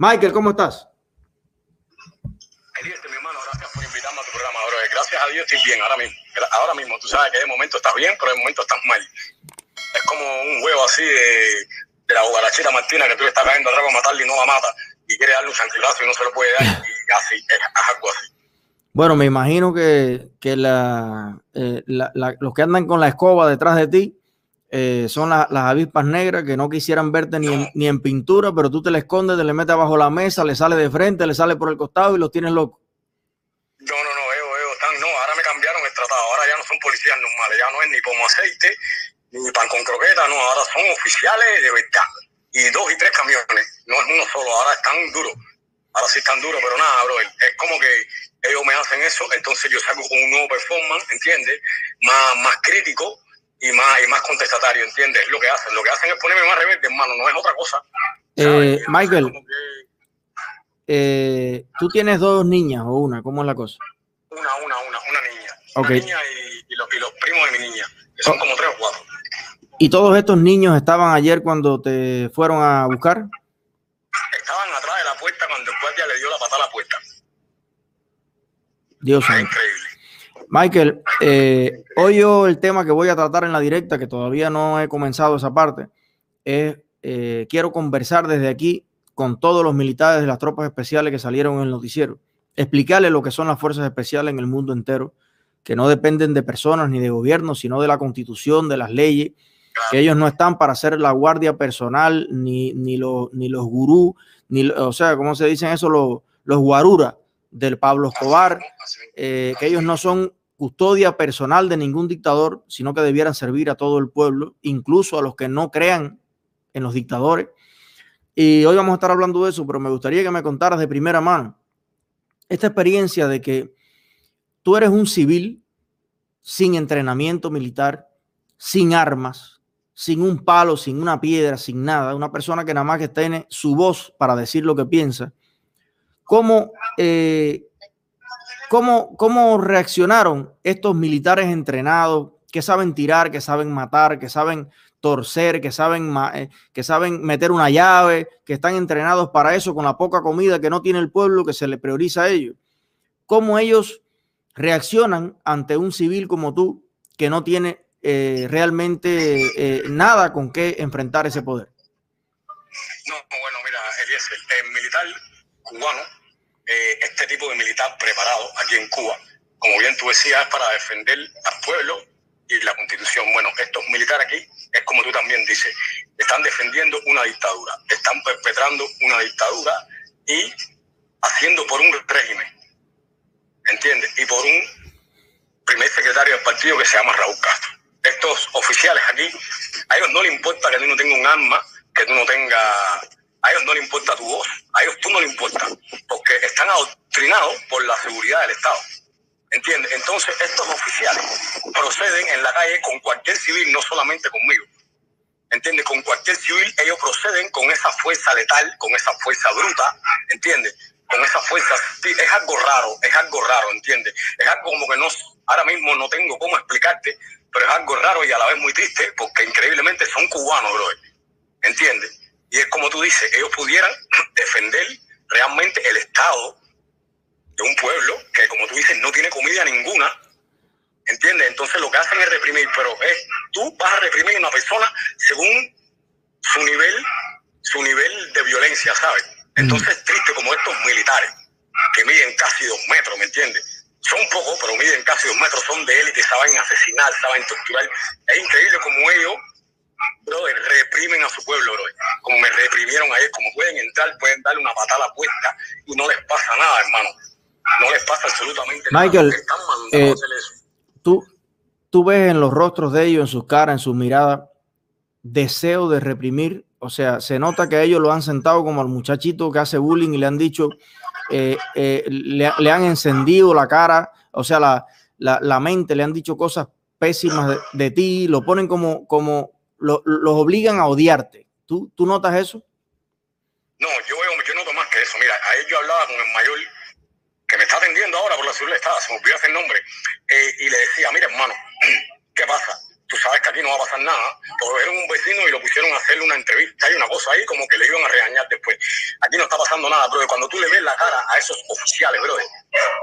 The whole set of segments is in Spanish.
Michael, ¿cómo estás? Mi hermano, gracias por invitarme a tu programa, bro. Gracias a Dios estoy bien ahora mismo. Ahora mismo, tú sabes que de momento estás bien, pero de momento estás mal. Es como un huevo así de, de la bogarachita Martina que tú le estás cayendo atrás para matarle y no la mata. Y quiere darle un santibrazo y no se lo puede dar. Y así, es, algo así. Bueno, me imagino que, que la, eh, la, la, los que andan con la escoba detrás de ti eh, son las avispas negras que no quisieran verte ni, en, ni en pintura, pero tú te le escondes, te le metes abajo la mesa, le sale de frente, le sale por el costado y los tienes locos. No, no, no, ellos, ellos están, no, ahora me cambiaron el tratado, ahora ya no son policías normales, ya no es ni como aceite, ni pan con croqueta, no, ahora son oficiales de verdad. Y dos y tres camiones, no es uno solo, ahora están duros, ahora sí están duros, pero nada, bro, es como que ellos me hacen eso, entonces yo saco un nuevo performance, ¿entiendes? Más, más crítico, y más, y más contestatario, ¿entiendes? Lo que hacen, lo que hacen es ponerme más rebelde, hermano, no es otra cosa. Eh, Michael, que... eh, tú tienes dos niñas o una, ¿cómo es la cosa? Una, una, una, una niña. Okay. Una niña y, y, los, y, los, primos de mi niña, que son oh. como tres o cuatro. ¿Y todos estos niños estaban ayer cuando te fueron a buscar? Estaban atrás de la puerta cuando el guardia le dio la patada a la puerta. Dios mío. Increíble. Michael, eh, hoy yo el tema que voy a tratar en la directa, que todavía no he comenzado esa parte, es eh, quiero conversar desde aquí con todos los militares de las tropas especiales que salieron en el noticiero, explicarles lo que son las fuerzas especiales en el mundo entero, que no dependen de personas ni de gobiernos, sino de la constitución, de las leyes, que ellos no están para ser la guardia personal, ni, ni, lo, ni los gurús, ni, o sea, ¿cómo se dicen eso? Los, los guaruras del Pablo Escobar, eh, que ellos no son custodia personal de ningún dictador, sino que debieran servir a todo el pueblo, incluso a los que no crean en los dictadores. Y hoy vamos a estar hablando de eso, pero me gustaría que me contaras de primera mano esta experiencia de que tú eres un civil sin entrenamiento militar, sin armas, sin un palo, sin una piedra, sin nada, una persona que nada más que tiene su voz para decir lo que piensa. ¿Cómo eh, ¿Cómo, ¿Cómo reaccionaron estos militares entrenados que saben tirar, que saben matar, que saben torcer, que saben, eh, que saben meter una llave, que están entrenados para eso con la poca comida que no tiene el pueblo, que se le prioriza a ellos? ¿Cómo ellos reaccionan ante un civil como tú que no tiene eh, realmente eh, nada con qué enfrentar ese poder? No, bueno, mira, Eliezer, el militar cubano eh, este tipo de militar preparado aquí en Cuba, como bien tú decías, para defender al pueblo y la constitución. Bueno, estos militares aquí, es como tú también dices, están defendiendo una dictadura, están perpetrando una dictadura y haciendo por un régimen, ¿entiendes? Y por un primer secretario del partido que se llama Raúl Castro. Estos oficiales aquí, a ellos no les importa que tú no tengas un arma, que tú no tengas a ellos no le importa tu voz, a ellos tú no le importa, porque están adoctrinados por la seguridad del Estado. ¿Entiendes? Entonces estos oficiales proceden en la calle con cualquier civil, no solamente conmigo. ¿Entiendes? Con cualquier civil ellos proceden con esa fuerza letal, con esa fuerza bruta, ¿entiendes? Con esa fuerza, es algo raro, es algo raro, ¿entiendes? Es algo como que no, ahora mismo no tengo cómo explicarte, pero es algo raro y a la vez muy triste, porque increíblemente son cubanos, bro. ¿Entiendes? Y es como tú dices, ellos pudieran defender realmente el Estado de un pueblo que, como tú dices, no tiene comida ninguna. ¿Entiendes? Entonces lo que hacen es reprimir, pero es, tú vas a reprimir a una persona según su nivel, su nivel de violencia, ¿sabes? Entonces es triste como estos militares, que miden casi dos metros, ¿me entiendes? Son pocos, pero miden casi dos metros, son de élite, saben asesinar, saben torturar. Es increíble como ellos brother, reprimen a su pueblo, brother. Como me reprimieron ayer, como pueden entrar, pueden darle una patada a la puerta y no les pasa nada, hermano. No les pasa absolutamente Michael, nada. Michael, eh, tú, tú ves en los rostros de ellos, en sus caras, en sus miradas, deseo de reprimir. O sea, se nota que ellos lo han sentado como al muchachito que hace bullying y le han dicho, eh, eh, le, le, han encendido la cara, o sea, la, la, la mente, le han dicho cosas pésimas de, de ti, lo ponen como, como, lo, los obligan a odiarte. ¿Tú, ¿Tú notas eso? No, yo, yo noto más que eso. Mira, ayer yo hablaba con el mayor que me está atendiendo ahora por la ciudad del Estado, se me olvidó el nombre, eh, y le decía, mira hermano, ¿qué pasa? tú sabes que aquí no va a pasar nada. Cogieron un vecino y lo pusieron a hacerle una entrevista. Hay una cosa ahí como que le iban a regañar después. Aquí no está pasando nada, bro. Cuando tú le ves la cara a esos oficiales, bro,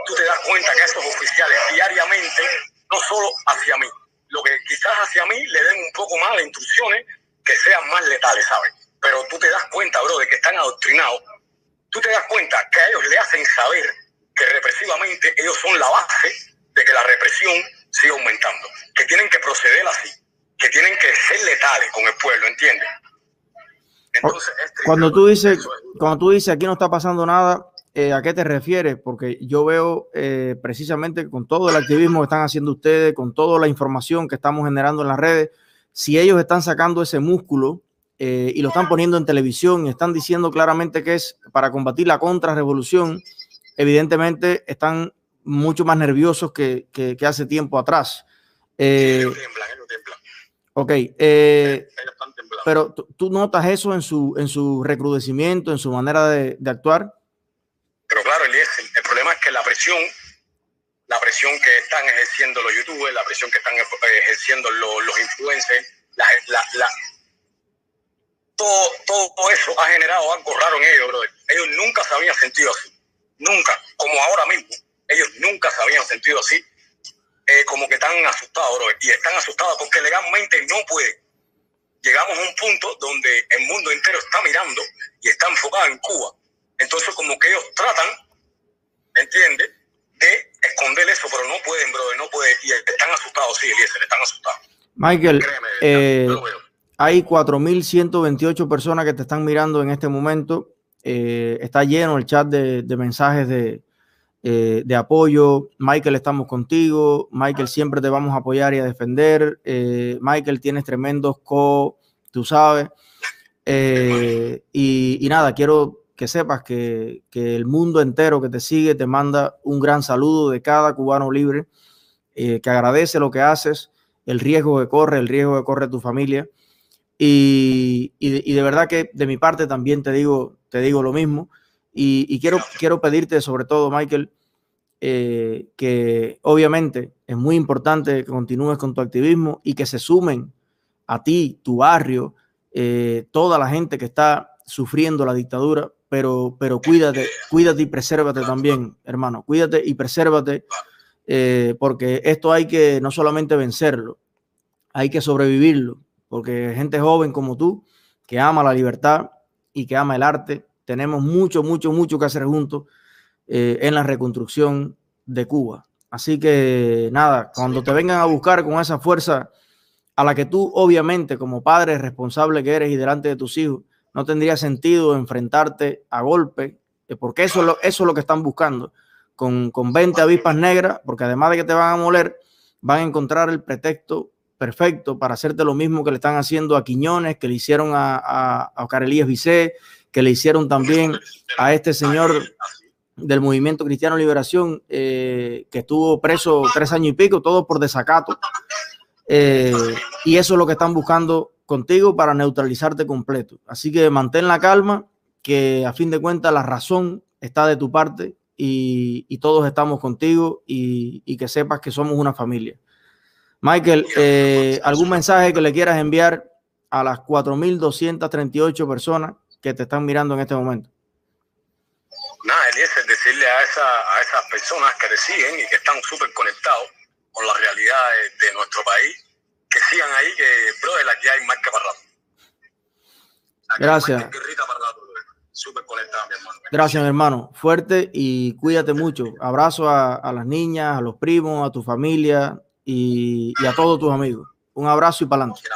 tú te das cuenta que esos oficiales diariamente, no solo hacia mí, lo que quizás hacia mí le den un poco más de instrucciones que sean más letales, ¿sabes? Pero tú te das cuenta, bro, de que están adoctrinados. Tú te das cuenta que a ellos le hacen saber que represivamente ellos son la base de que la represión siga aumentando. Que tienen que proceder así. Que tienen que ser letales con el pueblo, ¿entiendes? Entonces, este, cuando tú dices, cuando tú dices aquí no está pasando nada, eh, ¿a qué te refieres? Porque yo veo eh, precisamente con todo el activismo que están haciendo ustedes, con toda la información que estamos generando en las redes, si ellos están sacando ese músculo eh, y lo están poniendo en televisión y están diciendo claramente que es para combatir la contrarrevolución, evidentemente están mucho más nerviosos que, que, hace tiempo atrás. Eh, ok, pero ¿tú notas eso en su, en su recrudecimiento, en su manera de, de actuar? Pero claro, el, el problema es que la presión la presión que están ejerciendo los youtubers, la presión que están ejerciendo los, influencers, todo eso ha generado algo raro en ellos, brother. Ellos nunca se habían sentido así, nunca, como ahora mismo. Ellos nunca se habían sentido así, eh, como que están asustados, brother. Y están asustados porque legalmente no pueden. Llegamos a un punto donde el mundo entero está mirando y está enfocado en Cuba. Entonces, como que ellos tratan, ¿entiendes? de esconder eso, pero no pueden, brother, no pueden. Y están asustados, sí, Eliezer, están asustados. Michael, eh, hay 4.128 personas que te están mirando en este momento. Eh, está lleno el chat de, mensajes de, eh, de, apoyo. Michael, estamos contigo. Michael, siempre te vamos a apoyar y a defender. Michael, tienes tremendos co, tú sabes. y, y, nada, quiero que sepas que, el mundo entero que te sigue te manda un gran saludo de cada cubano libre, eh, que agradece lo que haces, el riesgo que corre, el riesgo que corre tu familia. Y, de verdad que de mi parte también te digo, te digo lo mismo. Y, quiero, quiero pedirte sobre todo, Michael, eh, que obviamente es muy importante que continúes con tu activismo y que se sumen a ti, tu barrio, eh, toda la gente que está sufriendo la dictadura, pero, pero cuídate, cuídate y presérvate también, hermano. Cuídate y presérvate, eh, porque esto hay que no solamente vencerlo, hay que sobrevivirlo, porque gente joven como tú, que ama la libertad y que ama el arte, tenemos mucho, mucho, mucho que hacer juntos eh, en la reconstrucción de Cuba. Así que nada, cuando te vengan a buscar con esa fuerza a la que tú, obviamente, como padre responsable que eres y delante de tus hijos, no tendría sentido enfrentarte a golpe, eh, porque eso es lo, eso es lo que están buscando, con, con 20 avispas negras, porque además de que te van a moler, van a encontrar el pretexto perfecto para hacerte lo mismo que le están haciendo a Quiñones, que le hicieron a, a, a Oscar Elías Vicé, que le hicieron también a este señor del Movimiento Cristiano Liberación, eh, que estuvo preso tres años y pico, todo por desacato. Eh, y eso es lo que están buscando contigo para neutralizarte completo. Así que mantén la calma, que a fin de cuentas la razón está de tu parte y, todos estamos contigo y, que sepas que somos una familia. Michael, eh, ¿algún mensaje que le quieras enviar a las 4.238 personas que te están mirando en este momento? Nada, Eliezer, decirle a, a esas personas que te siguen y que están súper conectados con la realidad de nuestro país, que sigan ahí, que, brother, aquí hay marca para rato. Gracias. Gracias, mi hermano. Fuerte y cuídate mucho. Abrazo a, las niñas, a los primos, a tu familia y, y, a todos tus amigos. Un abrazo y para adelante.